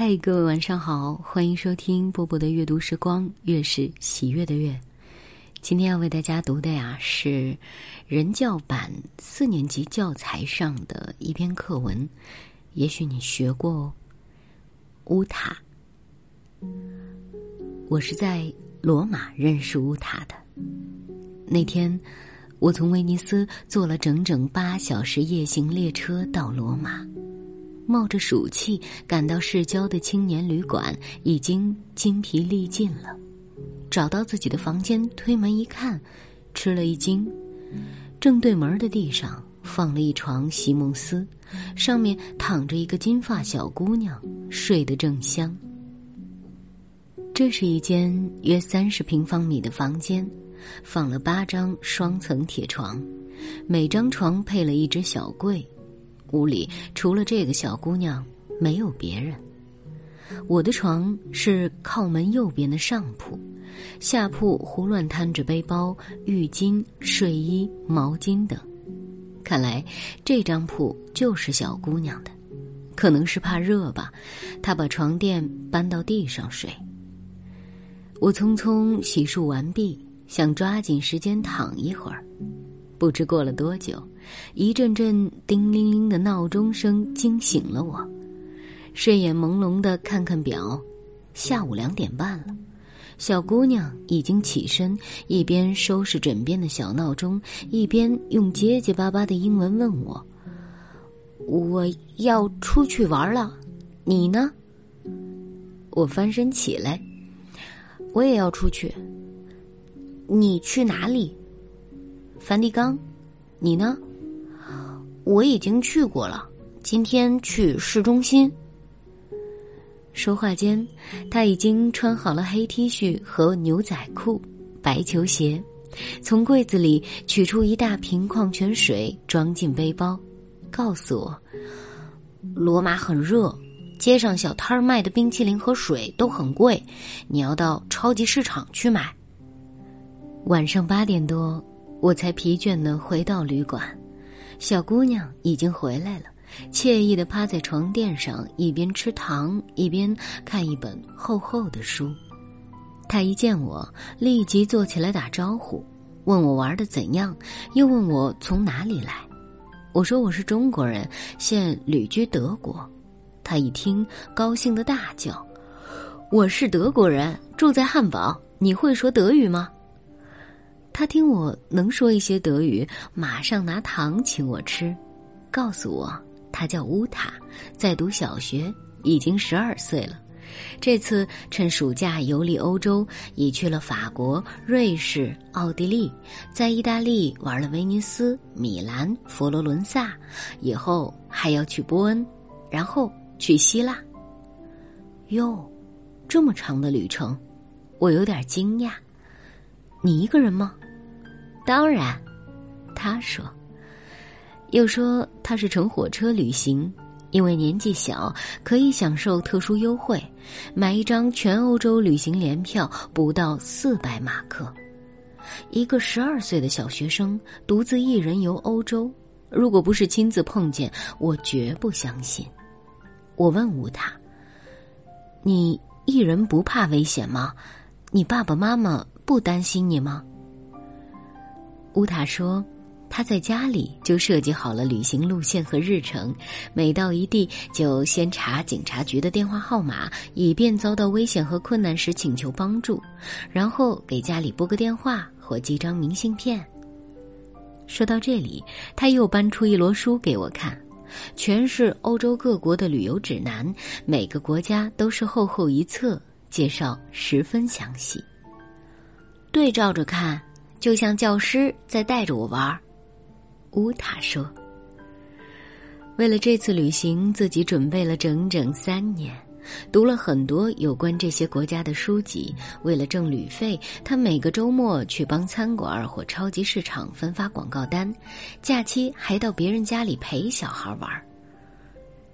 嗨，各位晚上好，欢迎收听波波的阅读时光，月是喜悦的月。今天要为大家读的呀是人教版四年级教材上的一篇课文，也许你学过哦。乌塔，我是在罗马认识乌塔的。那天，我从威尼斯坐了整整八小时夜行列车到罗马。冒着暑气赶到市郊的青年旅馆，已经筋疲力尽了。找到自己的房间，推门一看，吃了一惊。正对门的地上放了一床席梦思，上面躺着一个金发小姑娘，睡得正香。这是一间约三十平方米的房间，放了八张双层铁床，每张床配了一只小柜。屋里除了这个小姑娘，没有别人。我的床是靠门右边的上铺，下铺胡乱摊着背包、浴巾、睡衣、毛巾等。看来这张铺就是小姑娘的，可能是怕热吧，她把床垫搬到地上睡。我匆匆洗漱完毕，想抓紧时间躺一会儿。不知过了多久，一阵阵叮铃铃的闹钟声惊醒了我。睡眼朦胧的看看表，下午两点半了。小姑娘已经起身，一边收拾枕边的小闹钟，一边用结结巴巴的英文问我：“我要出去玩了，你呢？”我翻身起来，我也要出去。你去哪里？梵蒂冈，你呢？我已经去过了，今天去市中心。说话间，他已经穿好了黑 T 恤和牛仔裤、白球鞋，从柜子里取出一大瓶矿泉水，装进背包，告诉我：罗马很热，街上小摊儿卖的冰淇淋和水都很贵，你要到超级市场去买。晚上八点多。我才疲倦的回到旅馆，小姑娘已经回来了，惬意的趴在床垫上，一边吃糖一边看一本厚厚的书。她一见我，立即坐起来打招呼，问我玩的怎样，又问我从哪里来。我说我是中国人，现旅居德国。她一听，高兴的大叫：“我是德国人，住在汉堡。你会说德语吗？”他听我能说一些德语，马上拿糖请我吃，告诉我他叫乌塔，在读小学，已经十二岁了。这次趁暑假游历欧洲，已去了法国、瑞士、奥地利，在意大利玩了威尼斯、米兰、佛罗伦萨，以后还要去波恩，然后去希腊。哟，这么长的旅程，我有点惊讶。你一个人吗？当然，他说。又说他是乘火车旅行，因为年纪小，可以享受特殊优惠，买一张全欧洲旅行联票不到四百马克。一个十二岁的小学生独自一人游欧洲，如果不是亲自碰见，我绝不相信。我问吴塔：“你一人不怕危险吗？你爸爸妈妈不担心你吗？”乌塔说：“他在家里就设计好了旅行路线和日程，每到一地就先查警察局的电话号码，以便遭到危险和困难时请求帮助，然后给家里拨个电话或寄张明信片。”说到这里，他又搬出一摞书给我看，全是欧洲各国的旅游指南，每个国家都是厚厚一册，介绍十分详细。对照着看。就像教师在带着我玩儿，乌塔说：“为了这次旅行，自己准备了整整三年，读了很多有关这些国家的书籍。为了挣旅费，他每个周末去帮餐馆或超级市场分发广告单，假期还到别人家里陪小孩玩。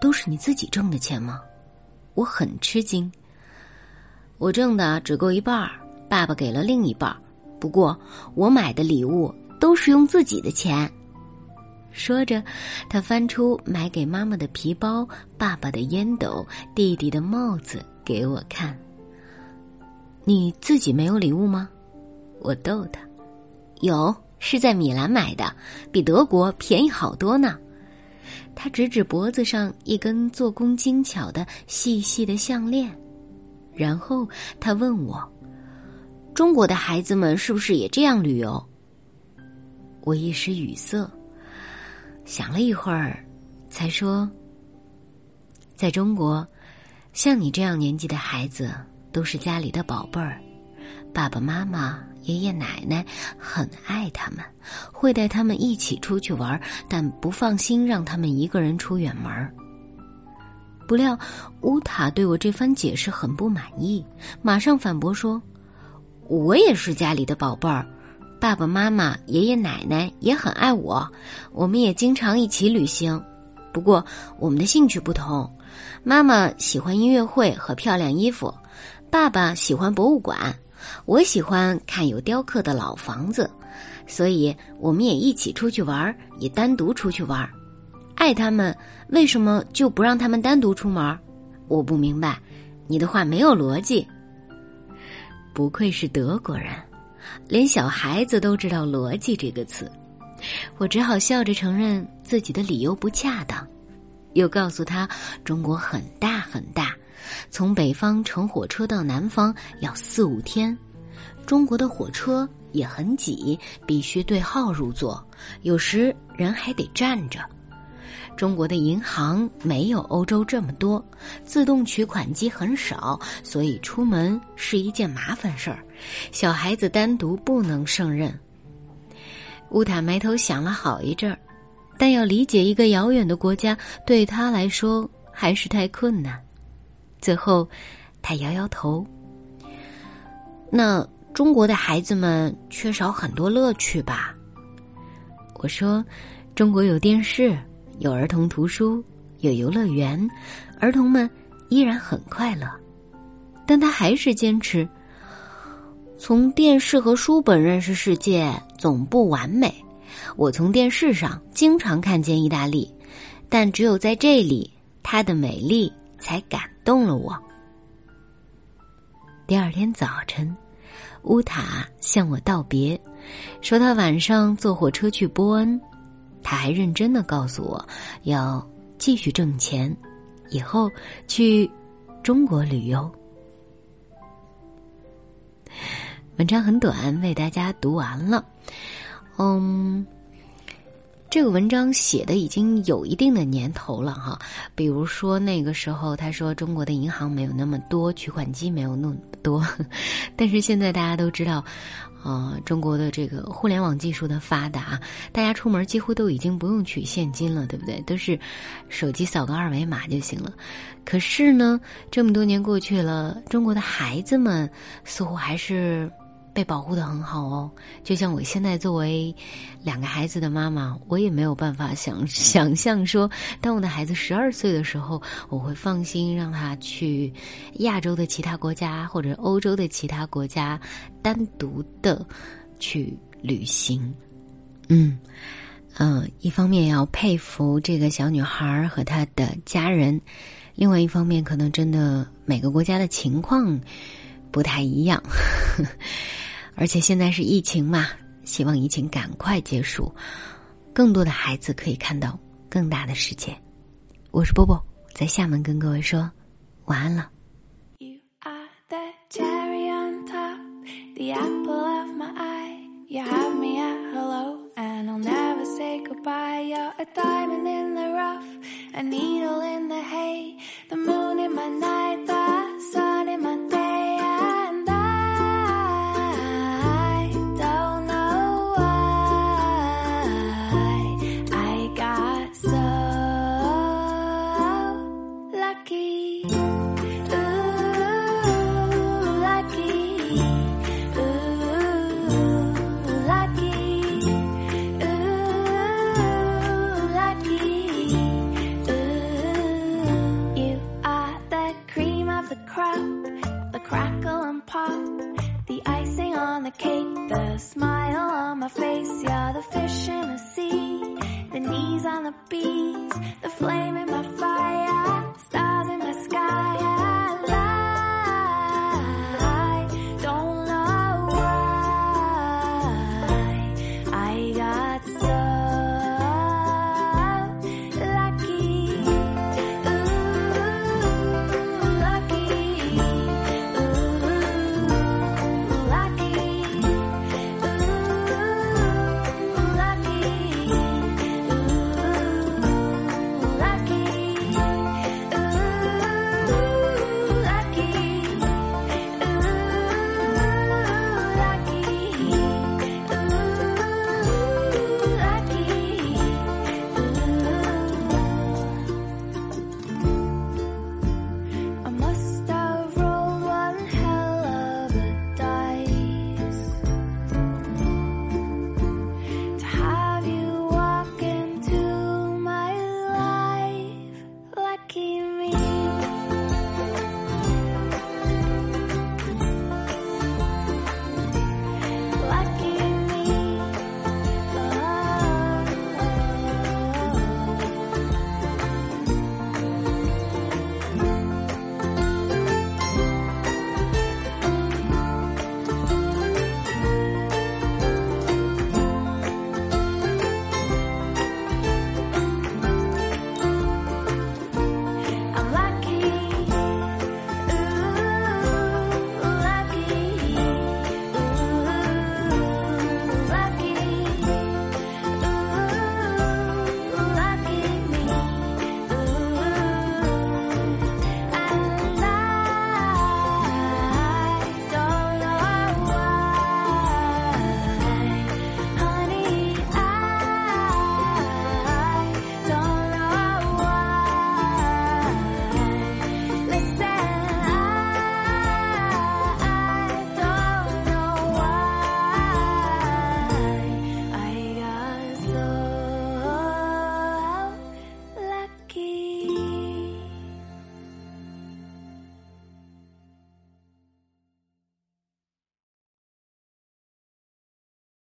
都是你自己挣的钱吗？我很吃惊。我挣的只够一半儿，爸爸给了另一半儿。”不过，我买的礼物都是用自己的钱。说着，他翻出买给妈妈的皮包、爸爸的烟斗、弟弟的帽子给我看。你自己没有礼物吗？我逗他。有，是在米兰买的，比德国便宜好多呢。他指指脖子上一根做工精巧的细细的项链，然后他问我：“中国的孩子们是不是也这样旅游？”我一时语塞，想了一会儿，才说：“在中国，像你这样年纪的孩子都是家里的宝贝儿，爸爸妈妈。”爷爷奶奶很爱他们，会带他们一起出去玩，但不放心让他们一个人出远门。不料乌塔对我这番解释很不满意，马上反驳说：“我也是家里的宝贝儿，爸爸妈妈、爷爷奶奶也很爱我，我们也经常一起旅行。不过我们的兴趣不同，妈妈喜欢音乐会和漂亮衣服，爸爸喜欢博物馆。”我喜欢看有雕刻的老房子，所以我们也一起出去玩，也单独出去玩。爱他们，为什么就不让他们单独出门？我不明白，你的话没有逻辑。不愧是德国人，连小孩子都知道“逻辑”这个词。我只好笑着承认自己的理由不恰当，又告诉他中国很大很大。从北方乘火车到南方要四五天，中国的火车也很挤，必须对号入座，有时人还得站着。中国的银行没有欧洲这么多，自动取款机很少，所以出门是一件麻烦事儿。小孩子单独不能胜任。乌塔埋头想了好一阵儿，但要理解一个遥远的国家，对他来说还是太困难。最后，他摇摇头。那中国的孩子们缺少很多乐趣吧？我说，中国有电视，有儿童图书，有游乐园，儿童们依然很快乐。但他还是坚持，从电视和书本认识世界总不完美。我从电视上经常看见意大利，但只有在这里，它的美丽才感。动了我。第二天早晨，乌塔向我道别，说他晚上坐火车去波恩。他还认真的告诉我，要继续挣钱，以后去中国旅游。文章很短，为大家读完了。嗯。这个文章写的已经有一定的年头了哈，比如说那个时候他说中国的银行没有那么多，取款机没有那么多，但是现在大家都知道，啊，中国的这个互联网技术的发达，大家出门几乎都已经不用取现金了，对不对？都是手机扫个二维码就行了。可是呢，这么多年过去了，中国的孩子们似乎还是。被保护的很好哦，就像我现在作为两个孩子的妈妈，我也没有办法想 想象说，当我的孩子十二岁的时候，我会放心让他去亚洲的其他国家或者欧洲的其他国家单独的去旅行。嗯嗯，一方面要佩服这个小女孩和她的家人，另外一方面可能真的每个国家的情况不太一样。而且现在是疫情嘛，希望疫情赶快结束，更多的孩子可以看到更大的世界。我是波波，在厦门跟各位说晚安了。the cake, the smile on my face. You're the fish in the sea.